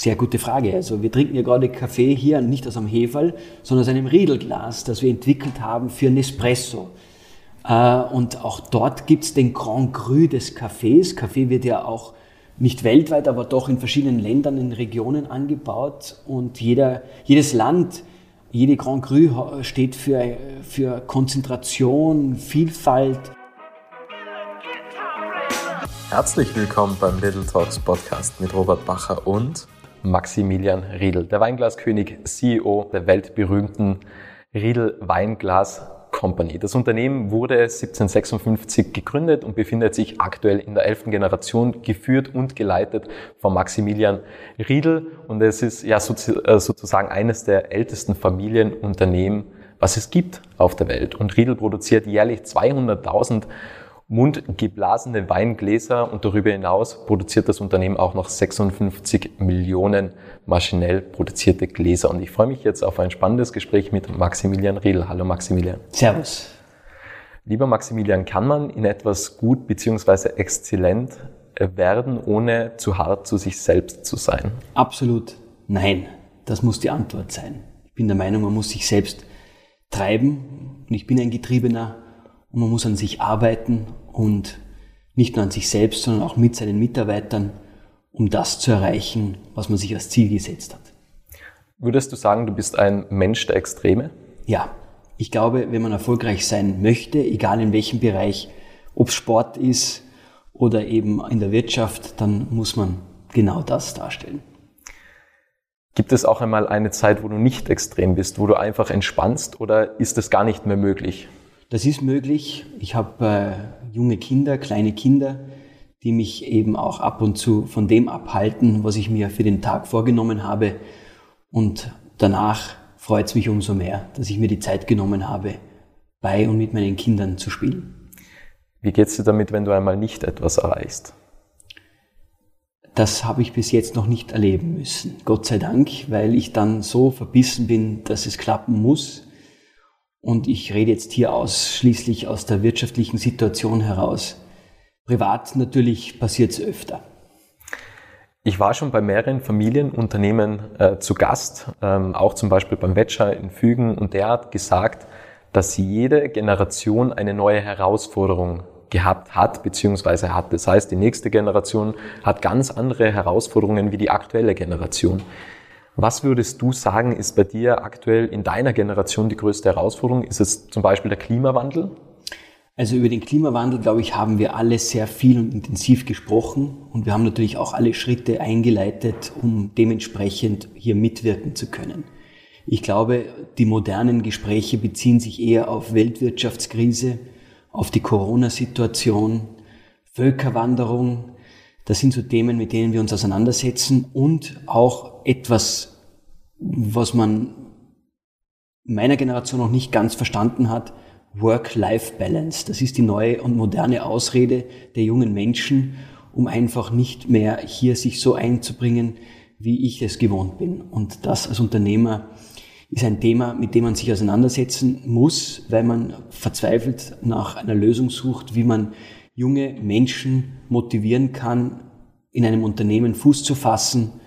Sehr gute Frage. Also wir trinken ja gerade Kaffee hier nicht aus einem Heferl, sondern aus einem Riedelglas, das wir entwickelt haben für Nespresso. Äh, und auch dort gibt's den Grand Cru des Kaffees. Kaffee wird ja auch nicht weltweit, aber doch in verschiedenen Ländern, in Regionen angebaut. Und jeder, jedes Land, jede Grand Cru steht für, für Konzentration, Vielfalt. Herzlich willkommen beim Little Talks Podcast mit Robert Bacher und Maximilian Riedel, der Weinglaskönig, CEO der weltberühmten Riedel Weinglas Company. Das Unternehmen wurde 1756 gegründet und befindet sich aktuell in der elften Generation, geführt und geleitet von Maximilian Riedel. Und es ist ja äh, sozusagen eines der ältesten Familienunternehmen, was es gibt auf der Welt. Und Riedel produziert jährlich 200.000 mundgeblasene Weingläser und darüber hinaus produziert das Unternehmen auch noch 56 Millionen maschinell produzierte Gläser. Und ich freue mich jetzt auf ein spannendes Gespräch mit Maximilian Riedl. Hallo Maximilian. Servus. Lieber Maximilian, kann man in etwas gut bzw. exzellent werden, ohne zu hart zu sich selbst zu sein? Absolut nein. Das muss die Antwort sein. Ich bin der Meinung, man muss sich selbst treiben und ich bin ein Getriebener und man muss an sich arbeiten und nicht nur an sich selbst, sondern auch mit seinen Mitarbeitern, um das zu erreichen, was man sich als Ziel gesetzt hat. Würdest du sagen, du bist ein Mensch der Extreme? Ja, ich glaube, wenn man erfolgreich sein möchte, egal in welchem Bereich, ob es Sport ist oder eben in der Wirtschaft, dann muss man genau das darstellen. Gibt es auch einmal eine Zeit, wo du nicht extrem bist, wo du einfach entspannst oder ist es gar nicht mehr möglich? Das ist möglich. Ich habe äh, junge Kinder, kleine Kinder, die mich eben auch ab und zu von dem abhalten, was ich mir für den Tag vorgenommen habe. Und danach freut es mich umso mehr, dass ich mir die Zeit genommen habe, bei und mit meinen Kindern zu spielen. Wie geht's dir damit, wenn du einmal nicht etwas erreichst? Das habe ich bis jetzt noch nicht erleben müssen. Gott sei Dank, weil ich dann so verbissen bin, dass es klappen muss und ich rede jetzt hier ausschließlich aus der wirtschaftlichen Situation heraus. Privat natürlich passiert es öfter. Ich war schon bei mehreren Familienunternehmen äh, zu Gast, ähm, auch zum Beispiel beim Wetscher in Fügen, und der hat gesagt, dass jede Generation eine neue Herausforderung gehabt hat, beziehungsweise hat. Das heißt, die nächste Generation hat ganz andere Herausforderungen wie die aktuelle Generation. Was würdest du sagen, ist bei dir aktuell in deiner Generation die größte Herausforderung? Ist es zum Beispiel der Klimawandel? Also über den Klimawandel, glaube ich, haben wir alle sehr viel und intensiv gesprochen und wir haben natürlich auch alle Schritte eingeleitet, um dementsprechend hier mitwirken zu können. Ich glaube, die modernen Gespräche beziehen sich eher auf Weltwirtschaftskrise, auf die Corona-Situation, Völkerwanderung. Das sind so Themen, mit denen wir uns auseinandersetzen und auch etwas was man meiner Generation noch nicht ganz verstanden hat, Work-Life-Balance. Das ist die neue und moderne Ausrede der jungen Menschen, um einfach nicht mehr hier sich so einzubringen, wie ich es gewohnt bin. Und das als Unternehmer ist ein Thema, mit dem man sich auseinandersetzen muss, weil man verzweifelt nach einer Lösung sucht, wie man junge Menschen motivieren kann, in einem Unternehmen Fuß zu fassen,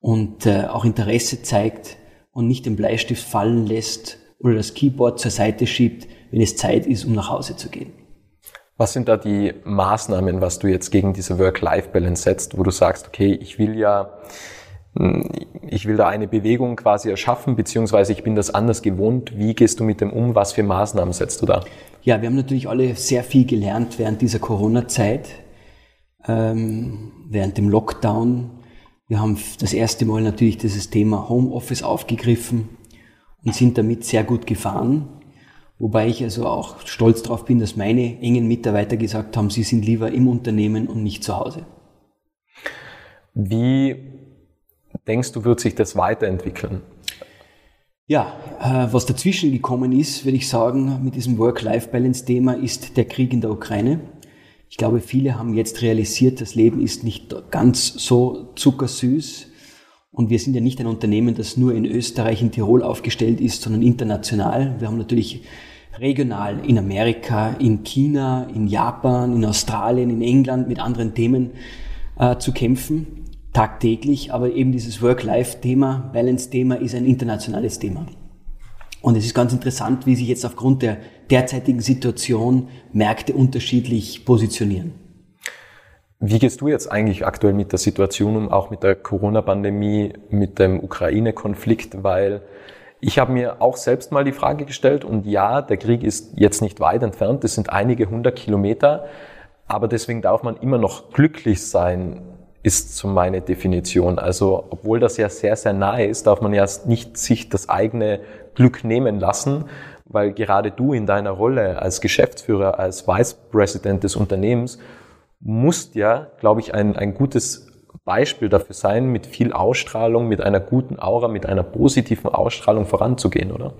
und äh, auch Interesse zeigt und nicht den Bleistift fallen lässt oder das Keyboard zur Seite schiebt, wenn es Zeit ist, um nach Hause zu gehen. Was sind da die Maßnahmen, was du jetzt gegen diese Work-Life-Balance setzt, wo du sagst, okay, ich will ja, hm, ich will da eine Bewegung quasi erschaffen, beziehungsweise ich bin das anders gewohnt. Wie gehst du mit dem um? Was für Maßnahmen setzt du da? Ja, wir haben natürlich alle sehr viel gelernt während dieser Corona-Zeit, ähm, während dem Lockdown wir haben das erste Mal natürlich dieses Thema Homeoffice aufgegriffen und sind damit sehr gut gefahren. Wobei ich also auch stolz darauf bin, dass meine engen Mitarbeiter gesagt haben, sie sind lieber im Unternehmen und nicht zu Hause. Wie denkst du, wird sich das weiterentwickeln? Ja, äh, was dazwischen gekommen ist, würde ich sagen, mit diesem Work-Life-Balance-Thema ist der Krieg in der Ukraine. Ich glaube, viele haben jetzt realisiert, das Leben ist nicht ganz so zuckersüß. Und wir sind ja nicht ein Unternehmen, das nur in Österreich, in Tirol aufgestellt ist, sondern international. Wir haben natürlich regional in Amerika, in China, in Japan, in Australien, in England mit anderen Themen äh, zu kämpfen. Tagtäglich, aber eben dieses Work-Life-Thema, Balance-Thema ist ein internationales Thema. Und es ist ganz interessant, wie sich jetzt aufgrund der derzeitigen Situation Märkte unterschiedlich positionieren. Wie gehst du jetzt eigentlich aktuell mit der Situation um, auch mit der Corona-Pandemie, mit dem Ukraine-Konflikt? Weil ich habe mir auch selbst mal die Frage gestellt und ja, der Krieg ist jetzt nicht weit entfernt, es sind einige hundert Kilometer, aber deswegen darf man immer noch glücklich sein, ist so meine Definition. Also obwohl das ja sehr, sehr nahe ist, darf man ja nicht sich das eigene Glück nehmen lassen, weil gerade du in deiner Rolle als Geschäftsführer, als Vice President des Unternehmens musst ja, glaube ich, ein, ein gutes Beispiel dafür sein, mit viel Ausstrahlung, mit einer guten Aura, mit einer positiven Ausstrahlung voranzugehen, oder?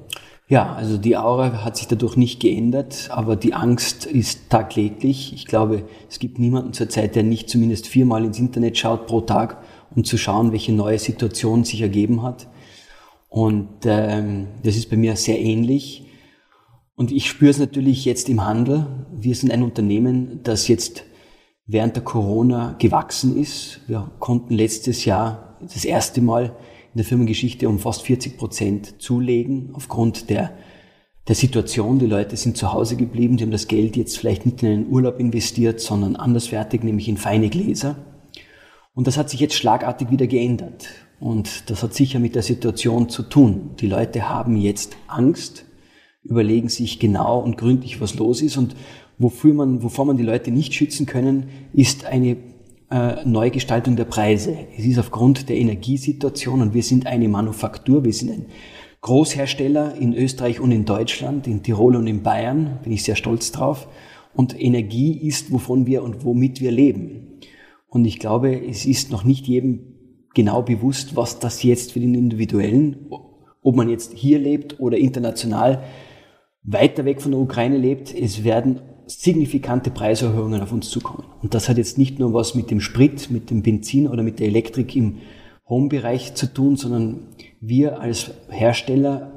Ja, also die Aura hat sich dadurch nicht geändert, aber die Angst ist tagtäglich. Ich glaube, es gibt niemanden zurzeit, der nicht zumindest viermal ins Internet schaut pro Tag, um zu schauen, welche neue Situation sich ergeben hat. Und ähm, das ist bei mir sehr ähnlich. Und ich spüre es natürlich jetzt im Handel. Wir sind ein Unternehmen, das jetzt während der Corona gewachsen ist. Wir konnten letztes Jahr das erste Mal in der Firmengeschichte um fast 40 Prozent zulegen aufgrund der, der Situation. Die Leute sind zu Hause geblieben, die haben das Geld jetzt vielleicht nicht in einen Urlaub investiert, sondern anderswertig, nämlich in feine Gläser. Und das hat sich jetzt schlagartig wieder geändert. Und das hat sicher mit der Situation zu tun. Die Leute haben jetzt Angst, überlegen sich genau und gründlich, was los ist und Wofür man, wovor man die Leute nicht schützen können, ist eine äh, Neugestaltung der Preise. Es ist aufgrund der Energiesituation und wir sind eine Manufaktur, wir sind ein Großhersteller in Österreich und in Deutschland, in Tirol und in Bayern, bin ich sehr stolz drauf. Und Energie ist, wovon wir und womit wir leben. Und ich glaube, es ist noch nicht jedem genau bewusst, was das jetzt für den Individuellen, ob man jetzt hier lebt oder international weiter weg von der Ukraine lebt, es werden signifikante Preiserhöhungen auf uns zukommen. Und das hat jetzt nicht nur was mit dem Sprit, mit dem Benzin oder mit der Elektrik im Home-Bereich zu tun, sondern wir als Hersteller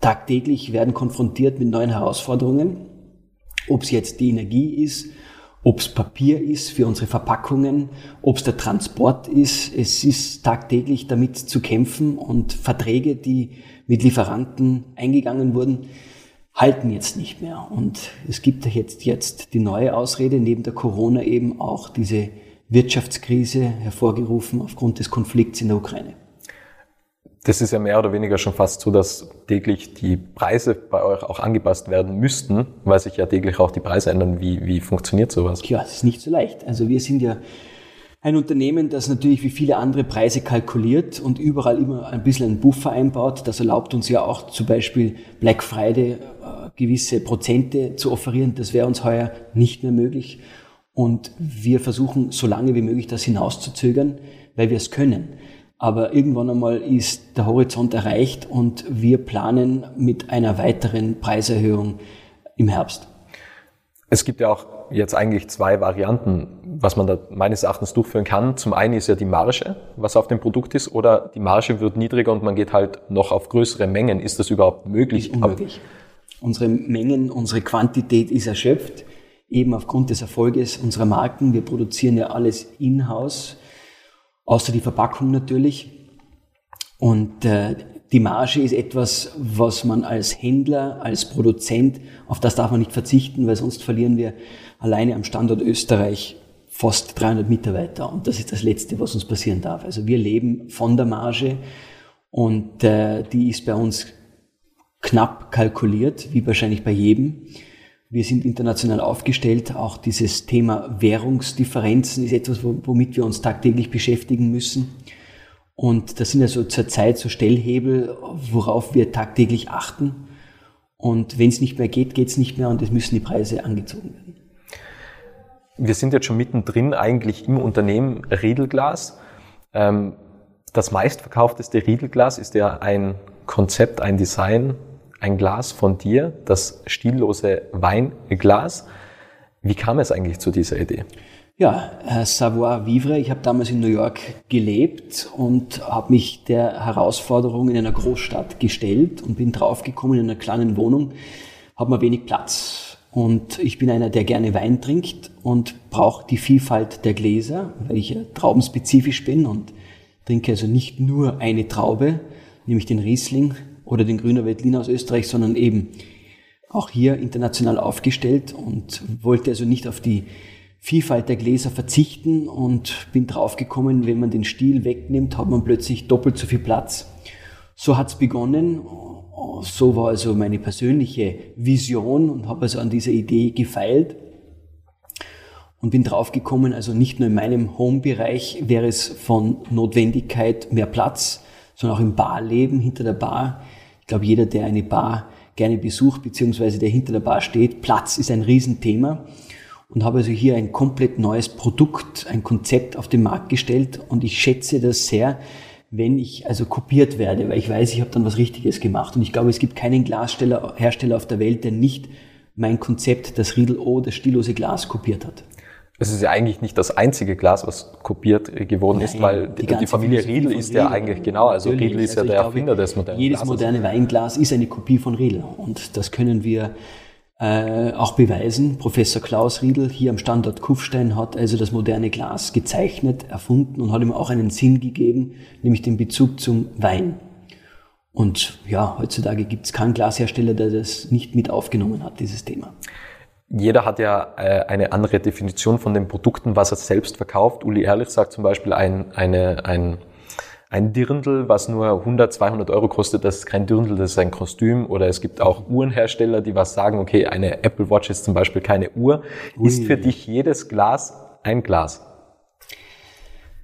tagtäglich werden konfrontiert mit neuen Herausforderungen. Ob es jetzt die Energie ist, ob es Papier ist für unsere Verpackungen, ob es der Transport ist. Es ist tagtäglich damit zu kämpfen und Verträge, die mit Lieferanten eingegangen wurden, halten jetzt nicht mehr. Und es gibt jetzt, jetzt die neue Ausrede, neben der Corona eben auch diese Wirtschaftskrise hervorgerufen aufgrund des Konflikts in der Ukraine. Das ist ja mehr oder weniger schon fast so, dass täglich die Preise bei euch auch angepasst werden müssten, weil sich ja täglich auch die Preise ändern. Wie, wie funktioniert sowas? Ja, es ist nicht so leicht. Also wir sind ja ein Unternehmen, das natürlich wie viele andere Preise kalkuliert und überall immer ein bisschen einen Buffer einbaut. Das erlaubt uns ja auch zum Beispiel Black Friday äh, gewisse Prozente zu offerieren. Das wäre uns heuer nicht mehr möglich. Und wir versuchen so lange wie möglich das hinauszuzögern, weil wir es können. Aber irgendwann einmal ist der Horizont erreicht und wir planen mit einer weiteren Preiserhöhung im Herbst. Es gibt ja auch jetzt eigentlich zwei Varianten, was man da meines Erachtens durchführen kann. Zum einen ist ja die Marge, was auf dem Produkt ist, oder die Marge wird niedriger und man geht halt noch auf größere Mengen. Ist das überhaupt möglich? Ist unmöglich. Unsere Mengen, unsere Quantität ist erschöpft, eben aufgrund des Erfolges unserer Marken. Wir produzieren ja alles in-house, außer die Verpackung natürlich. Und äh, die Marge ist etwas, was man als Händler, als Produzent, auf das darf man nicht verzichten, weil sonst verlieren wir alleine am Standort Österreich fast 300 Mitarbeiter. Und das ist das Letzte, was uns passieren darf. Also wir leben von der Marge und äh, die ist bei uns knapp kalkuliert, wie wahrscheinlich bei jedem. Wir sind international aufgestellt. Auch dieses Thema Währungsdifferenzen ist etwas, womit wir uns tagtäglich beschäftigen müssen. Und das sind also zurzeit so Stellhebel, worauf wir tagtäglich achten. Und wenn es nicht mehr geht, geht es nicht mehr und es müssen die Preise angezogen werden. Wir sind jetzt schon mittendrin eigentlich im Unternehmen Riedelglas. Ähm, das meistverkaufteste Riedelglas ist ja ein Konzept, ein Design, ein Glas von dir, das stillose Weinglas. Wie kam es eigentlich zu dieser Idee? Ja, Savoir Vivre. Ich habe damals in New York gelebt und habe mich der Herausforderung in einer Großstadt gestellt und bin draufgekommen in einer kleinen Wohnung, habe mir wenig Platz. Und ich bin einer, der gerne Wein trinkt und brauche die Vielfalt der Gläser, weil ich ja traubenspezifisch bin und trinke also nicht nur eine Traube, nämlich den Riesling oder den Grüner Veltliner aus Österreich, sondern eben auch hier international aufgestellt und wollte also nicht auf die Vielfalt der Gläser verzichten und bin draufgekommen, wenn man den Stiel wegnimmt, hat man plötzlich doppelt so viel Platz. So hat's begonnen. So war also meine persönliche Vision und habe also an dieser Idee gefeilt und bin draufgekommen, also nicht nur in meinem Home-Bereich wäre es von Notwendigkeit mehr Platz, sondern auch im Barleben hinter der Bar. Ich glaube, jeder, der eine Bar gerne besucht, beziehungsweise der hinter der Bar steht, Platz ist ein Riesenthema und habe also hier ein komplett neues Produkt, ein Konzept auf den Markt gestellt und ich schätze das sehr, wenn ich also kopiert werde, weil ich weiß, ich habe dann was Richtiges gemacht und ich glaube, es gibt keinen Glashersteller auf der Welt, der nicht mein Konzept, das Riedel O, das stillose Glas kopiert hat. Es ist ja eigentlich nicht das einzige Glas, was kopiert geworden Nein, ist, weil die, die Familie Riedel ist Riedel, ja eigentlich genau, also Riedel ist also ja der glaube, Erfinder des modernen Jedes Glases. moderne Weinglas ist eine Kopie von Riedel und das können wir äh, auch beweisen. Professor Klaus Riedel hier am Standort Kufstein hat also das moderne Glas gezeichnet, erfunden und hat ihm auch einen Sinn gegeben, nämlich den Bezug zum Wein. Und ja, heutzutage gibt es keinen Glashersteller, der das nicht mit aufgenommen hat, dieses Thema jeder hat ja äh, eine andere Definition von den Produkten, was er selbst verkauft. Uli Ehrlich sagt zum Beispiel ein, eine, ein, ein Dirndl, was nur 100, 200 Euro kostet, das ist kein Dirndl, das ist ein Kostüm. Oder es gibt auch Uhrenhersteller, die was sagen, okay, eine Apple Watch ist zum Beispiel keine Uhr. Ui. Ist für dich jedes Glas ein Glas?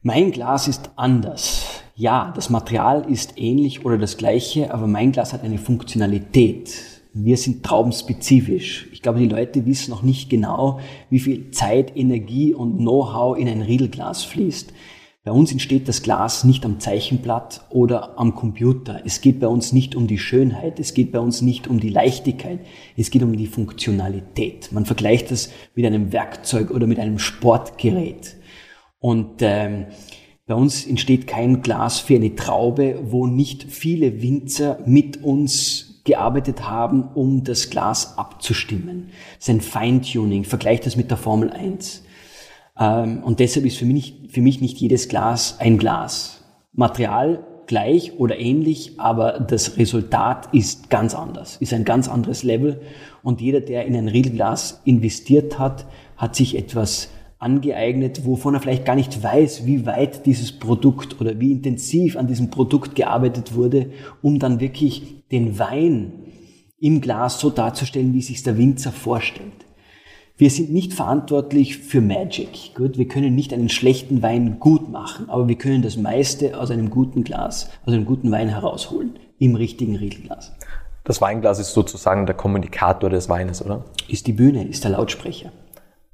Mein Glas ist anders. Ja, das Material ist ähnlich oder das gleiche, aber mein Glas hat eine Funktionalität wir sind traubenspezifisch. Ich glaube, die Leute wissen noch nicht genau, wie viel Zeit, Energie und Know-how in ein Riedelglas fließt. Bei uns entsteht das Glas nicht am Zeichenblatt oder am Computer. Es geht bei uns nicht um die Schönheit, es geht bei uns nicht um die Leichtigkeit, es geht um die Funktionalität. Man vergleicht das mit einem Werkzeug oder mit einem Sportgerät. Und ähm, bei uns entsteht kein Glas für eine Traube, wo nicht viele Winzer mit uns gearbeitet haben, um das Glas abzustimmen. Das ist ein Feintuning. Vergleicht das mit der Formel 1. Ähm, und deshalb ist für mich, für mich nicht jedes Glas ein Glas. Material gleich oder ähnlich, aber das Resultat ist ganz anders, ist ein ganz anderes Level. Und jeder, der in ein Riedelglas investiert hat, hat sich etwas angeeignet, wovon er vielleicht gar nicht weiß, wie weit dieses Produkt oder wie intensiv an diesem Produkt gearbeitet wurde, um dann wirklich den Wein im Glas so darzustellen, wie sich der Winzer vorstellt. Wir sind nicht verantwortlich für Magic. Gut, wir können nicht einen schlechten Wein gut machen, aber wir können das meiste aus einem guten Glas, aus einem guten Wein herausholen, im richtigen Riedelglas. Das Weinglas ist sozusagen der Kommunikator des Weines, oder? Ist die Bühne, ist der Lautsprecher.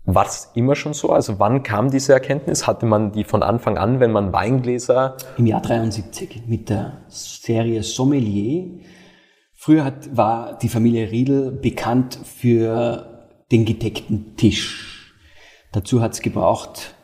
War es immer schon so? Also wann kam diese Erkenntnis? Hatte man die von Anfang an, wenn man Weingläser... Im Jahr 73 mit der Serie Sommelier. Früher hat, war die Familie Riedel bekannt für den gedeckten Tisch. Dazu hat es gebraucht,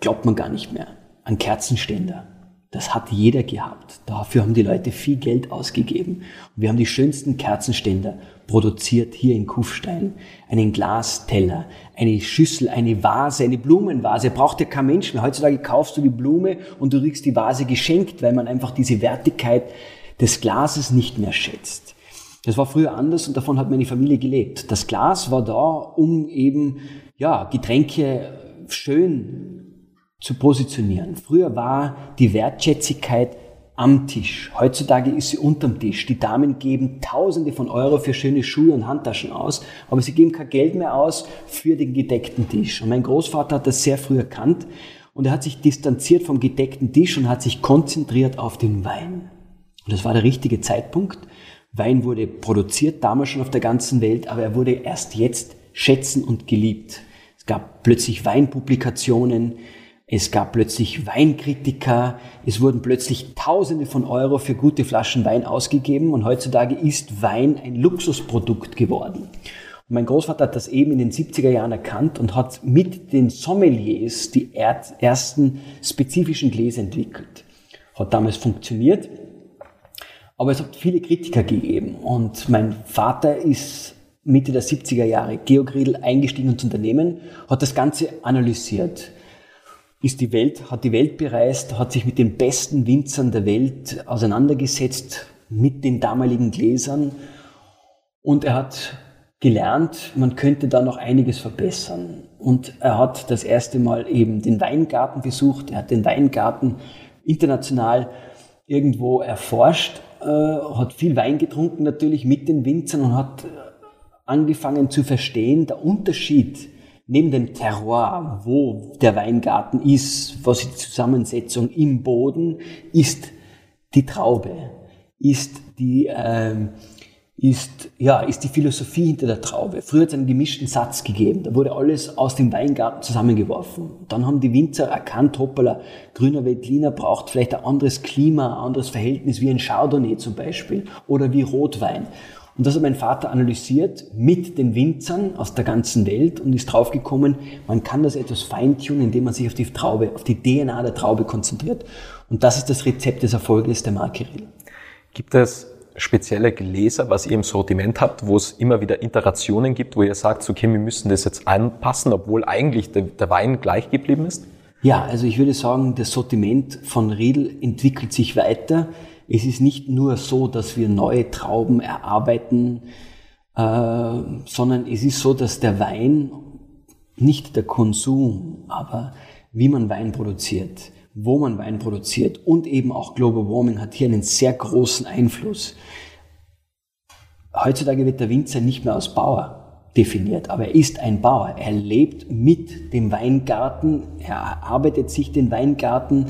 glaubt man gar nicht mehr, einen Kerzenständer. Das hat jeder gehabt. Dafür haben die Leute viel Geld ausgegeben. Und wir haben die schönsten Kerzenständer produziert hier in Kufstein. Einen Glasteller, eine Schüssel, eine Vase, eine Blumenvase. Braucht ja kein Mensch mehr. Heutzutage kaufst du die Blume und du kriegst die Vase geschenkt, weil man einfach diese Wertigkeit des Glases nicht mehr schätzt. Das war früher anders und davon hat meine Familie gelebt. Das Glas war da, um eben, ja, Getränke schön zu positionieren. Früher war die Wertschätzigkeit am Tisch. Heutzutage ist sie unterm Tisch. Die Damen geben Tausende von Euro für schöne Schuhe und Handtaschen aus, aber sie geben kein Geld mehr aus für den gedeckten Tisch. Und mein Großvater hat das sehr früh erkannt und er hat sich distanziert vom gedeckten Tisch und hat sich konzentriert auf den Wein. Und das war der richtige Zeitpunkt. Wein wurde produziert, damals schon auf der ganzen Welt, aber er wurde erst jetzt schätzen und geliebt. Es gab plötzlich Weinpublikationen, es gab plötzlich Weinkritiker, es wurden plötzlich Tausende von Euro für gute Flaschen Wein ausgegeben und heutzutage ist Wein ein Luxusprodukt geworden. Und mein Großvater hat das eben in den 70er Jahren erkannt und hat mit den Sommeliers die ersten spezifischen Gläser entwickelt. Hat damals funktioniert, aber es hat viele Kritiker gegeben und mein Vater ist Mitte der 70er Jahre, Georg Riedl, eingestiegen ins Unternehmen, hat das Ganze analysiert. Ist die Welt, hat die Welt bereist, hat sich mit den besten Winzern der Welt auseinandergesetzt, mit den damaligen Gläsern. Und er hat gelernt, man könnte da noch einiges verbessern. Und er hat das erste Mal eben den Weingarten besucht. Er hat den Weingarten international irgendwo erforscht, äh, hat viel Wein getrunken natürlich mit den Winzern und hat angefangen zu verstehen, der Unterschied neben dem Terroir, wo der Weingarten ist, was die Zusammensetzung im Boden ist, die Traube, ist die ähm, ist, ja, ist die Philosophie hinter der Traube. Früher hat es einen gemischten Satz gegeben. Da wurde alles aus dem Weingarten zusammengeworfen. Dann haben die Winzer erkannt, hoppala, grüner Veltliner braucht vielleicht ein anderes Klima, ein anderes Verhältnis wie ein Chardonnay zum Beispiel oder wie Rotwein. Und das hat mein Vater analysiert mit den Winzern aus der ganzen Welt und ist draufgekommen, man kann das etwas feintunen, indem man sich auf die Traube, auf die DNA der Traube konzentriert. Und das ist das Rezept des Erfolges der Marke Rill. Gibt es spezielle Gläser, was ihr im Sortiment habt, wo es immer wieder Iterationen gibt, wo ihr sagt, okay, wir müssen das jetzt anpassen, obwohl eigentlich der, der Wein gleich geblieben ist? Ja, also ich würde sagen, das Sortiment von Riedel entwickelt sich weiter. Es ist nicht nur so, dass wir neue Trauben erarbeiten, äh, sondern es ist so, dass der Wein, nicht der Konsum, aber wie man Wein produziert, wo man Wein produziert und eben auch Global Warming hat hier einen sehr großen Einfluss. Heutzutage wird der Winzer nicht mehr als Bauer definiert, aber er ist ein Bauer. Er lebt mit dem Weingarten, er arbeitet sich den Weingarten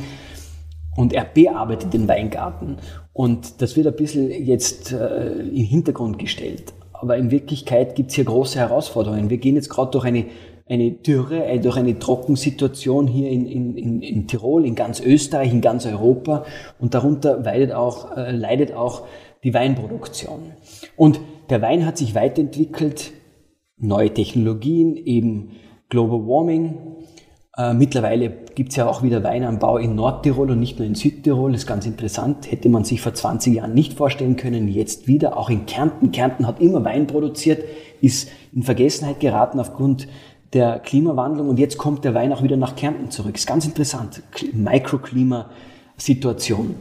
und er bearbeitet den Weingarten. Und das wird ein bisschen jetzt äh, in den Hintergrund gestellt. Aber in Wirklichkeit gibt es hier große Herausforderungen. Wir gehen jetzt gerade durch eine eine Dürre, äh, durch eine Trockensituation hier in, in, in, Tirol, in ganz Österreich, in ganz Europa und darunter leidet auch, äh, leidet auch die Weinproduktion. Und der Wein hat sich weiterentwickelt, neue Technologien, eben Global Warming. Äh, mittlerweile gibt es ja auch wieder Weinanbau in Nordtirol und nicht nur in Südtirol. Das ist ganz interessant. Hätte man sich vor 20 Jahren nicht vorstellen können. Jetzt wieder, auch in Kärnten. Kärnten hat immer Wein produziert, ist in Vergessenheit geraten aufgrund der Klimawandlung und jetzt kommt der Wein auch wieder nach Kärnten zurück. Ist ganz interessant. Mikroklimasituation.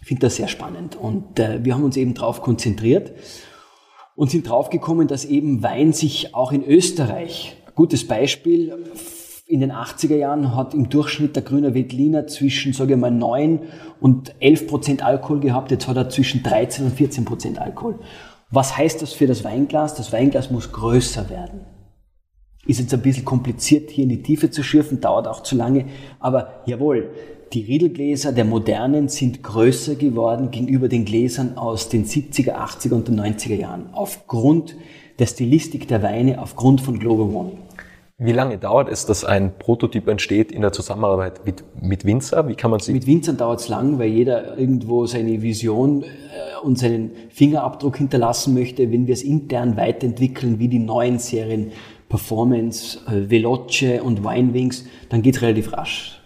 Ich finde das sehr spannend und äh, wir haben uns eben darauf konzentriert und sind draufgekommen, dass eben Wein sich auch in Österreich, gutes Beispiel, in den 80er Jahren hat im Durchschnitt der grüne Veltliner zwischen, sage ich mal, 9 und 11 Prozent Alkohol gehabt. Jetzt hat er zwischen 13 und 14 Prozent Alkohol. Was heißt das für das Weinglas? Das Weinglas muss größer werden. Ist jetzt ein bisschen kompliziert, hier in die Tiefe zu schürfen, dauert auch zu lange. Aber jawohl, die Riedelgläser der modernen sind größer geworden gegenüber den Gläsern aus den 70er, 80er und den 90er Jahren. Aufgrund der Stilistik der Weine, aufgrund von Global Warming. Wie lange dauert es, dass ein Prototyp entsteht in der Zusammenarbeit mit, mit Winzer? Wie kann man sie? Mit Winzern dauert es lang, weil jeder irgendwo seine Vision äh, und seinen Fingerabdruck hinterlassen möchte. Wenn wir es intern weiterentwickeln, wie die neuen Serien, Performance, äh, Veloce und Winewings, dann geht's relativ rasch.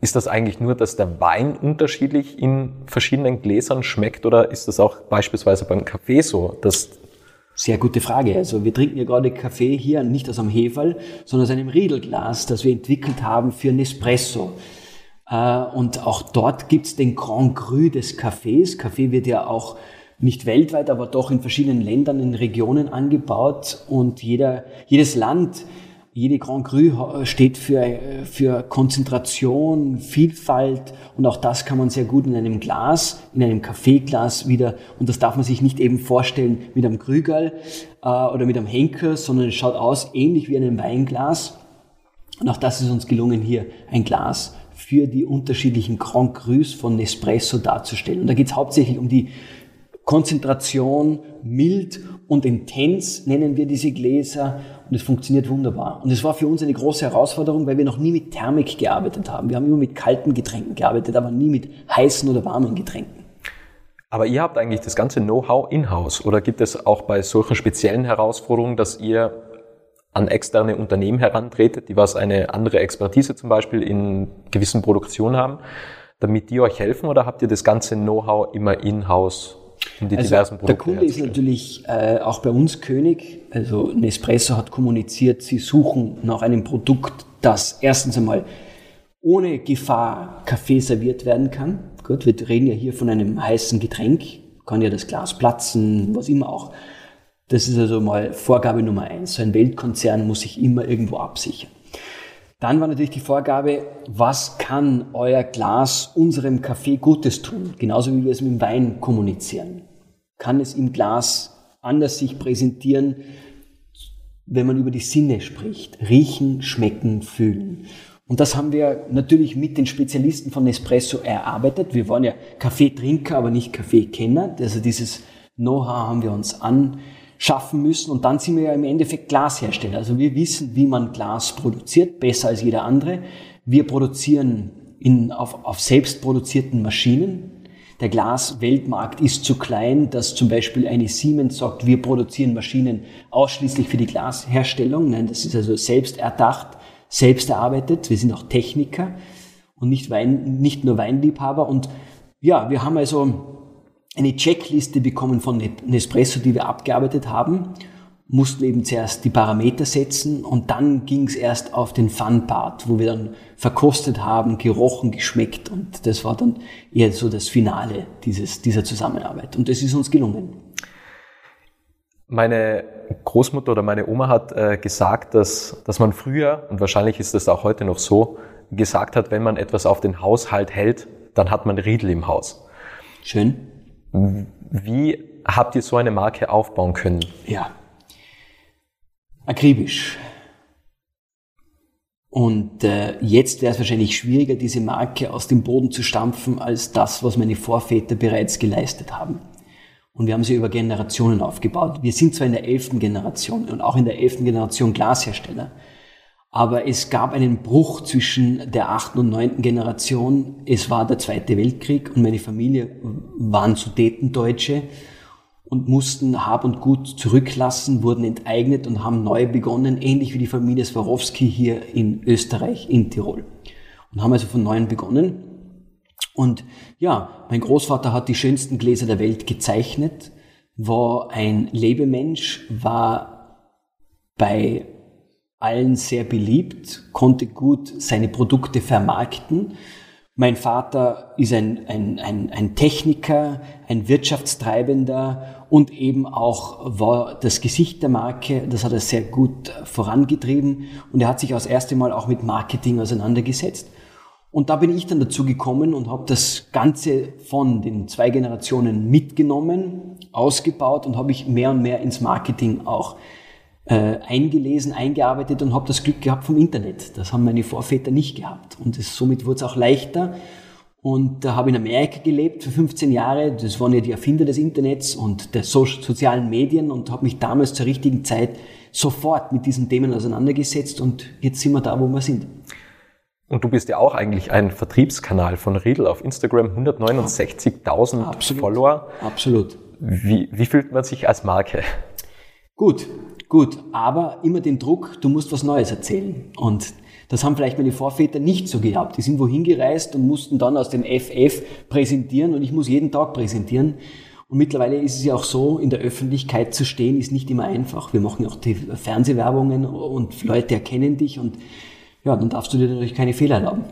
Ist das eigentlich nur, dass der Wein unterschiedlich in verschiedenen Gläsern schmeckt oder ist das auch beispielsweise beim Kaffee so? Dass sehr gute Frage. Also wir trinken ja gerade Kaffee hier nicht aus einem Heferl, sondern aus einem Riedelglas, das wir entwickelt haben für Nespresso. Äh, und auch dort gibt's den Grand Cru des Kaffees. Kaffee wird ja auch nicht weltweit, aber doch in verschiedenen Ländern, in Regionen angebaut und jeder, jedes Land, jede Grand Cru steht für, für Konzentration, Vielfalt und auch das kann man sehr gut in einem Glas, in einem Kaffeeglas wieder, und das darf man sich nicht eben vorstellen mit einem Krügerl äh, oder mit einem Henker, sondern es schaut aus ähnlich wie einem Weinglas. Und auch das ist uns gelungen, hier ein Glas für die unterschiedlichen Grand Crus von Nespresso darzustellen. Und da geht es hauptsächlich um die Konzentration, mild und intens nennen wir diese Gläser und es funktioniert wunderbar. Und es war für uns eine große Herausforderung, weil wir noch nie mit Thermik gearbeitet haben. Wir haben immer mit kalten Getränken gearbeitet, aber nie mit heißen oder warmen Getränken. Aber ihr habt eigentlich das ganze Know-how in-house oder gibt es auch bei solchen speziellen Herausforderungen, dass ihr an externe Unternehmen herantretet, die was eine andere Expertise zum Beispiel in gewissen Produktionen haben, damit die euch helfen oder habt ihr das ganze Know-how immer in-house um die also diversen Produkte Der Kunde ist natürlich äh, auch bei uns König. Also Nespresso hat kommuniziert, sie suchen nach einem Produkt, das erstens einmal ohne Gefahr Kaffee serviert werden kann. Gut, wir reden ja hier von einem heißen Getränk, kann ja das Glas platzen, was immer auch. Das ist also mal Vorgabe Nummer eins. So ein Weltkonzern muss sich immer irgendwo absichern. Dann war natürlich die Vorgabe, was kann euer Glas unserem Kaffee Gutes tun? Genauso wie wir es mit dem Wein kommunizieren. Kann es im Glas anders sich präsentieren, wenn man über die Sinne spricht? Riechen, schmecken, fühlen. Und das haben wir natürlich mit den Spezialisten von Nespresso erarbeitet. Wir waren ja Kaffeetrinker, aber nicht Kaffeekenner. Also dieses Know-how haben wir uns an schaffen müssen. Und dann sind wir ja im Endeffekt Glashersteller. Also wir wissen, wie man Glas produziert, besser als jeder andere. Wir produzieren in, auf, auf selbst produzierten Maschinen. Der Glasweltmarkt ist zu klein, dass zum Beispiel eine Siemens sagt, wir produzieren Maschinen ausschließlich für die Glasherstellung. Nein, das ist also selbst erdacht, selbst erarbeitet. Wir sind auch Techniker und nicht, Wein, nicht nur Weinliebhaber. Und ja, wir haben also eine Checkliste bekommen von Nespresso, die wir abgearbeitet haben, mussten eben zuerst die Parameter setzen und dann ging es erst auf den Fun-Part, wo wir dann verkostet haben, gerochen, geschmeckt und das war dann eher so das Finale dieses, dieser Zusammenarbeit und das ist uns gelungen. Meine Großmutter oder meine Oma hat äh, gesagt, dass, dass man früher, und wahrscheinlich ist das auch heute noch so, gesagt hat, wenn man etwas auf den Haushalt hält, dann hat man Riedel im Haus. Schön. Wie habt ihr so eine Marke aufbauen können? Ja, akribisch. Und äh, jetzt wäre es wahrscheinlich schwieriger, diese Marke aus dem Boden zu stampfen, als das, was meine Vorväter bereits geleistet haben. Und wir haben sie über Generationen aufgebaut. Wir sind zwar in der elften Generation und auch in der elften Generation Glashersteller, aber es gab einen Bruch zwischen der achten und neunten Generation. Es war der Zweite Weltkrieg und meine Familie waren Sudetendeutsche und mussten Hab und Gut zurücklassen, wurden enteignet und haben neu begonnen, ähnlich wie die Familie Swarovski hier in Österreich, in Tirol. Und haben also von neuem begonnen. Und ja, mein Großvater hat die schönsten Gläser der Welt gezeichnet, war ein Lebemensch, war bei allen sehr beliebt, konnte gut seine Produkte vermarkten. Mein Vater ist ein, ein, ein, ein Techniker, ein Wirtschaftstreibender und eben auch war das Gesicht der Marke. Das hat er sehr gut vorangetrieben und er hat sich das erste Mal auch mit Marketing auseinandergesetzt. Und da bin ich dann dazu gekommen und habe das Ganze von den zwei Generationen mitgenommen, ausgebaut und habe ich mehr und mehr ins Marketing auch äh, eingelesen, eingearbeitet und habe das Glück gehabt vom Internet. Das haben meine Vorväter nicht gehabt. Und das, somit wurde es auch leichter. Und da habe ich in Amerika gelebt für 15 Jahre. Das waren ja die Erfinder des Internets und der so sozialen Medien und habe mich damals zur richtigen Zeit sofort mit diesen Themen auseinandergesetzt und jetzt sind wir da, wo wir sind. Und du bist ja auch eigentlich ein Vertriebskanal von Riedel auf Instagram, 169.000 Follower. Absolut. Wie, wie fühlt man sich als Marke? Gut, Gut, aber immer den Druck, du musst was Neues erzählen. Und das haben vielleicht meine Vorväter nicht so gehabt. Die sind wohin gereist und mussten dann aus dem FF präsentieren und ich muss jeden Tag präsentieren. Und mittlerweile ist es ja auch so, in der Öffentlichkeit zu stehen, ist nicht immer einfach. Wir machen ja auch die Fernsehwerbungen und Leute erkennen dich und ja, dann darfst du dir natürlich keine Fehler erlauben.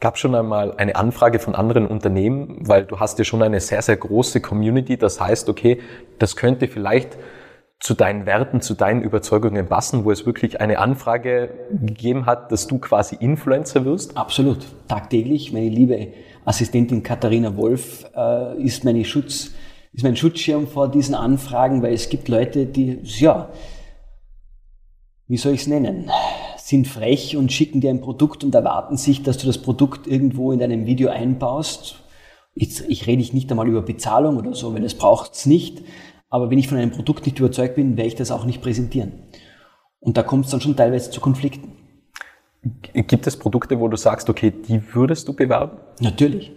Gab schon einmal eine Anfrage von anderen Unternehmen, weil du hast ja schon eine sehr, sehr große Community. Das heißt, okay, das könnte vielleicht zu deinen Werten, zu deinen Überzeugungen passen, wo es wirklich eine Anfrage gegeben hat, dass du quasi Influencer wirst? Absolut. Tagtäglich. Meine liebe Assistentin Katharina Wolf äh, ist, meine Schutz, ist mein Schutzschirm vor diesen Anfragen, weil es gibt Leute, die, ja, wie soll ich es nennen, sind frech und schicken dir ein Produkt und erwarten sich, dass du das Produkt irgendwo in deinem Video einbaust. Ich, ich rede nicht einmal über Bezahlung oder so, weil das braucht es nicht. Aber wenn ich von einem Produkt nicht überzeugt bin, werde ich das auch nicht präsentieren. Und da kommt es dann schon teilweise zu Konflikten. Gibt es Produkte, wo du sagst, okay, die würdest du bewerben? Natürlich.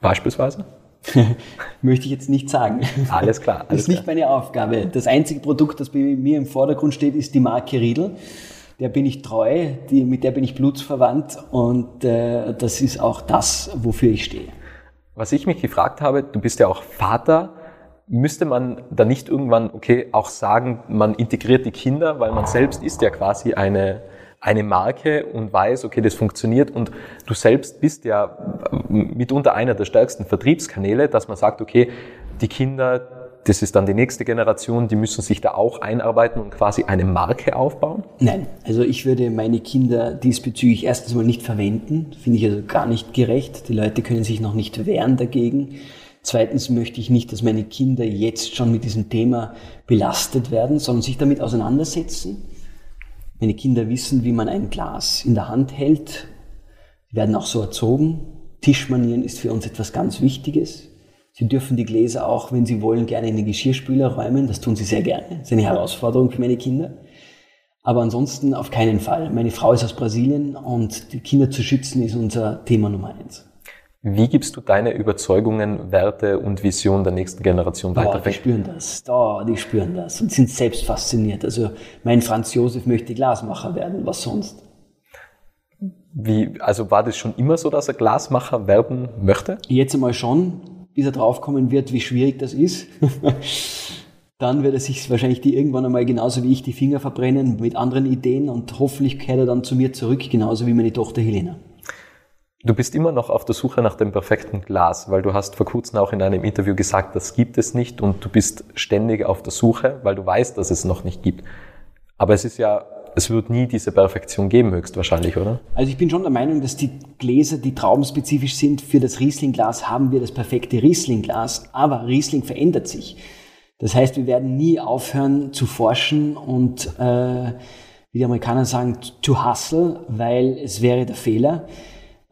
Beispielsweise? Möchte ich jetzt nicht sagen. Alles klar. Alles das ist nicht klar. meine Aufgabe. Das einzige Produkt, das bei mir im Vordergrund steht, ist die Marke Riedel. Der bin ich treu, die, mit der bin ich blutsverwandt und äh, das ist auch das, wofür ich stehe. Was ich mich gefragt habe, du bist ja auch Vater müsste man da nicht irgendwann, okay, auch sagen, man integriert die Kinder, weil man selbst ist ja quasi eine, eine Marke und weiß, okay, das funktioniert und du selbst bist ja mitunter einer der stärksten Vertriebskanäle, dass man sagt, okay, die Kinder, das ist dann die nächste Generation, die müssen sich da auch einarbeiten und quasi eine Marke aufbauen? Nein, also ich würde meine Kinder diesbezüglich erstens mal nicht verwenden, finde ich also gar nicht gerecht. Die Leute können sich noch nicht wehren dagegen. Zweitens möchte ich nicht, dass meine Kinder jetzt schon mit diesem Thema belastet werden, sondern sich damit auseinandersetzen. Meine Kinder wissen, wie man ein Glas in der Hand hält. Sie werden auch so erzogen. Tischmanieren ist für uns etwas ganz Wichtiges. Sie dürfen die Gläser auch, wenn Sie wollen, gerne in den Geschirrspüler räumen. Das tun Sie sehr gerne. Das ist eine Herausforderung für meine Kinder. Aber ansonsten auf keinen Fall. Meine Frau ist aus Brasilien und die Kinder zu schützen ist unser Thema Nummer eins. Wie gibst du deine Überzeugungen, Werte und Vision der nächsten Generation weiter? Oh, die spüren das. Oh, die spüren das und sind selbst fasziniert. Also mein Franz Josef möchte Glasmacher werden. Was sonst? Wie, also war das schon immer so, dass er Glasmacher werden möchte? Jetzt einmal schon, bis er draufkommen wird, wie schwierig das ist. dann wird er sich wahrscheinlich die irgendwann einmal genauso wie ich die Finger verbrennen mit anderen Ideen und hoffentlich kehrt er dann zu mir zurück, genauso wie meine Tochter Helena. Du bist immer noch auf der Suche nach dem perfekten Glas, weil du hast vor kurzem auch in einem Interview gesagt, das gibt es nicht und du bist ständig auf der Suche, weil du weißt, dass es noch nicht gibt. Aber es ist ja, es wird nie diese Perfektion geben, höchstwahrscheinlich, oder? Also ich bin schon der Meinung, dass die Gläser, die traubenspezifisch sind, für das Rieslingglas haben wir das perfekte Rieslingglas, aber Riesling verändert sich. Das heißt, wir werden nie aufhören zu forschen und, äh, wie die Amerikaner sagen, to hustle, weil es wäre der Fehler.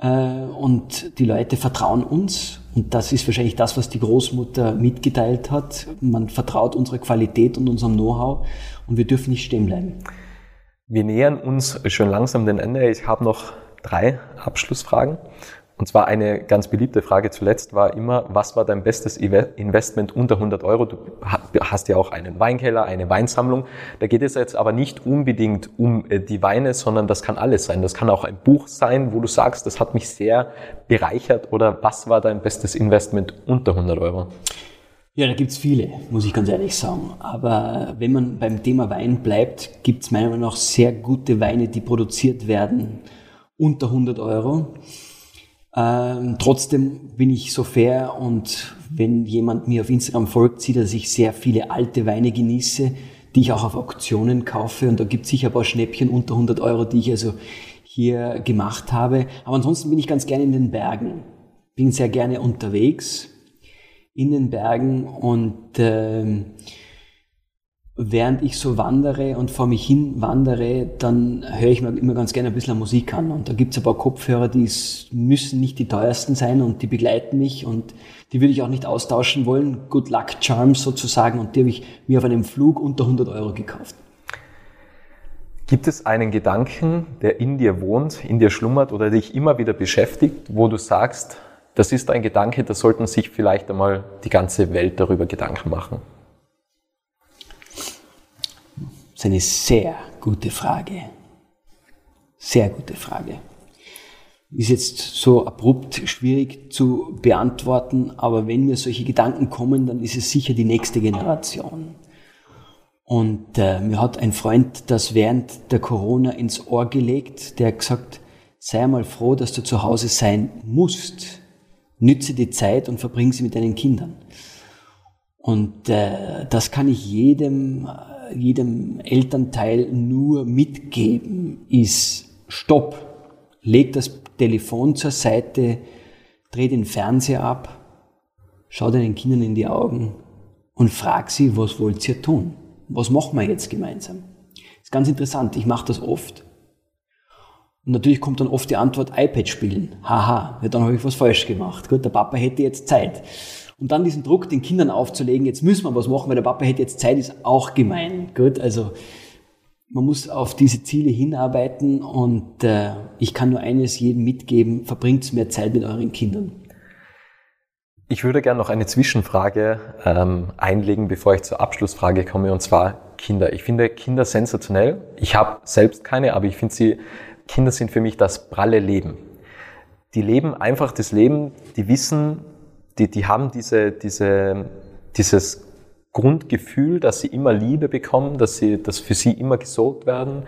Äh, und die Leute vertrauen uns. Und das ist wahrscheinlich das, was die Großmutter mitgeteilt hat. Man vertraut unserer Qualität und unserem Know-how und wir dürfen nicht stehen bleiben. Wir nähern uns schon langsam dem Ende. Ich habe noch drei Abschlussfragen. Und zwar eine ganz beliebte Frage zuletzt war immer, was war dein bestes Investment unter 100 Euro? Du hast ja auch einen Weinkeller, eine Weinsammlung. Da geht es jetzt aber nicht unbedingt um äh, die Weine, sondern das kann alles sein. Das kann auch ein Buch sein, wo du sagst, das hat mich sehr bereichert oder was war dein bestes Investment unter 100 Euro? Ja, da gibt's viele, muss ich ganz ehrlich sagen. Aber wenn man beim Thema Wein bleibt, gibt's meiner Meinung nach sehr gute Weine, die produziert werden unter 100 Euro. Ähm, trotzdem bin ich so fair und wenn jemand mir auf Instagram folgt, sieht er, dass ich sehr viele alte Weine genieße, die ich auch auf Auktionen kaufe und da gibt es sicher ein paar Schnäppchen unter 100 Euro, die ich also hier gemacht habe. Aber ansonsten bin ich ganz gerne in den Bergen, bin sehr gerne unterwegs in den Bergen und äh, während ich so wandere und vor mich hin wandere, dann höre ich mir immer ganz gerne ein bisschen Musik an. Und da gibt es ein paar Kopfhörer, die müssen nicht die teuersten sein und die begleiten mich und die würde ich auch nicht austauschen wollen. Good Luck Charms sozusagen und die habe ich mir auf einem Flug unter 100 Euro gekauft. Gibt es einen Gedanken, der in dir wohnt, in dir schlummert oder dich immer wieder beschäftigt, wo du sagst, das ist ein Gedanke, da sollten sich vielleicht einmal die ganze Welt darüber Gedanken machen? Das ist eine sehr gute Frage. Sehr gute Frage. Ist jetzt so abrupt schwierig zu beantworten, aber wenn mir solche Gedanken kommen, dann ist es sicher die nächste Generation. Und äh, mir hat ein Freund das während der Corona ins Ohr gelegt, der hat gesagt, sei mal froh, dass du zu Hause sein musst. Nütze die Zeit und verbring sie mit deinen Kindern. Und äh, das kann ich jedem jedem Elternteil nur mitgeben, ist Stopp, leg das Telefon zur Seite, dreh den Fernseher ab, schau deinen Kindern in die Augen und frag sie, was wollt ihr tun? Was machen wir jetzt gemeinsam? Das ist ganz interessant, ich mache das oft. Und natürlich kommt dann oft die Antwort iPad spielen. Haha, ja, dann habe ich was falsch gemacht. Gut, der Papa hätte jetzt Zeit. Und dann diesen Druck den Kindern aufzulegen, jetzt müssen wir was machen, weil der Papa hätte jetzt Zeit, ist auch gemein. Gut, also man muss auf diese Ziele hinarbeiten und äh, ich kann nur eines jedem mitgeben, verbringt mehr Zeit mit euren Kindern. Ich würde gerne noch eine Zwischenfrage ähm, einlegen, bevor ich zur Abschlussfrage komme, und zwar Kinder. Ich finde Kinder sensationell. Ich habe selbst keine, aber ich finde sie, Kinder sind für mich das pralle Leben. Die leben einfach das Leben, die wissen, die, die haben diese, diese dieses Grundgefühl, dass sie immer Liebe bekommen, dass sie, dass für sie immer gesorgt werden.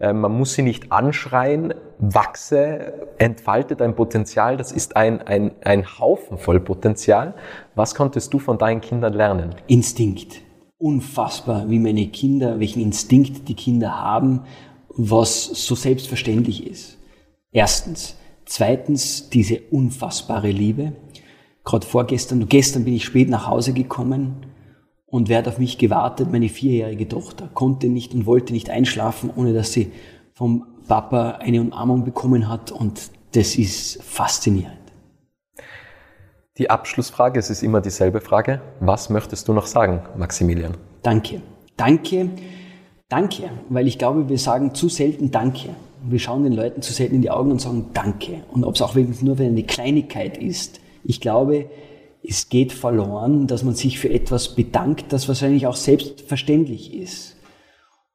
Äh, man muss sie nicht anschreien, wachse, entfaltet ein Potenzial. Das ist ein, ein, ein Haufen voll Potenzial. Was konntest du von deinen Kindern lernen? Instinkt. Unfassbar, wie meine Kinder, welchen Instinkt die Kinder haben, was so selbstverständlich ist. Erstens. Zweitens, diese unfassbare Liebe. Gerade vorgestern, gestern bin ich spät nach Hause gekommen und wer hat auf mich gewartet? Meine vierjährige Tochter konnte nicht und wollte nicht einschlafen, ohne dass sie vom Papa eine Umarmung bekommen hat und das ist faszinierend. Die Abschlussfrage, es ist immer dieselbe Frage. Was möchtest du noch sagen, Maximilian? Danke. Danke. Danke, weil ich glaube, wir sagen zu selten Danke. Wir schauen den Leuten zu selten in die Augen und sagen Danke. Und ob es auch wirklich nur eine Kleinigkeit ist. Ich glaube, es geht verloren, dass man sich für etwas bedankt, das wahrscheinlich auch selbstverständlich ist.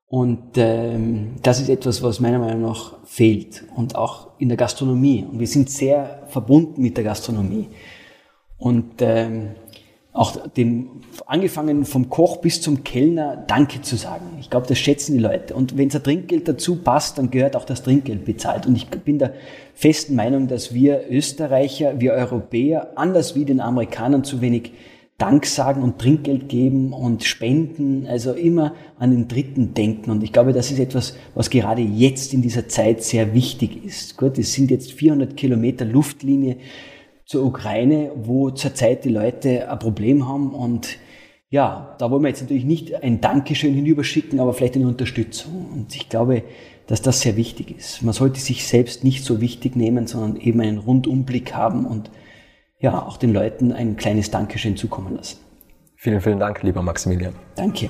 Und ähm, das ist etwas, was meiner Meinung nach fehlt und auch in der Gastronomie. Und wir sind sehr verbunden mit der Gastronomie. Und ähm, auch dem, angefangen vom Koch bis zum Kellner Danke zu sagen. Ich glaube, das schätzen die Leute. Und wenn ein Trinkgeld dazu passt, dann gehört auch das Trinkgeld bezahlt. Und ich bin der festen Meinung, dass wir Österreicher, wir Europäer, anders wie den Amerikanern zu wenig Dank sagen und Trinkgeld geben und spenden, also immer an den Dritten denken. Und ich glaube, das ist etwas, was gerade jetzt in dieser Zeit sehr wichtig ist. Gut, es sind jetzt 400 Kilometer Luftlinie zur Ukraine, wo zurzeit die Leute ein Problem haben und ja, da wollen wir jetzt natürlich nicht ein Dankeschön hinüberschicken, aber vielleicht eine Unterstützung. Und ich glaube, dass das sehr wichtig ist. Man sollte sich selbst nicht so wichtig nehmen, sondern eben einen Rundumblick haben und ja, auch den Leuten ein kleines Dankeschön zukommen lassen. Vielen, vielen Dank, lieber Maximilian. Danke.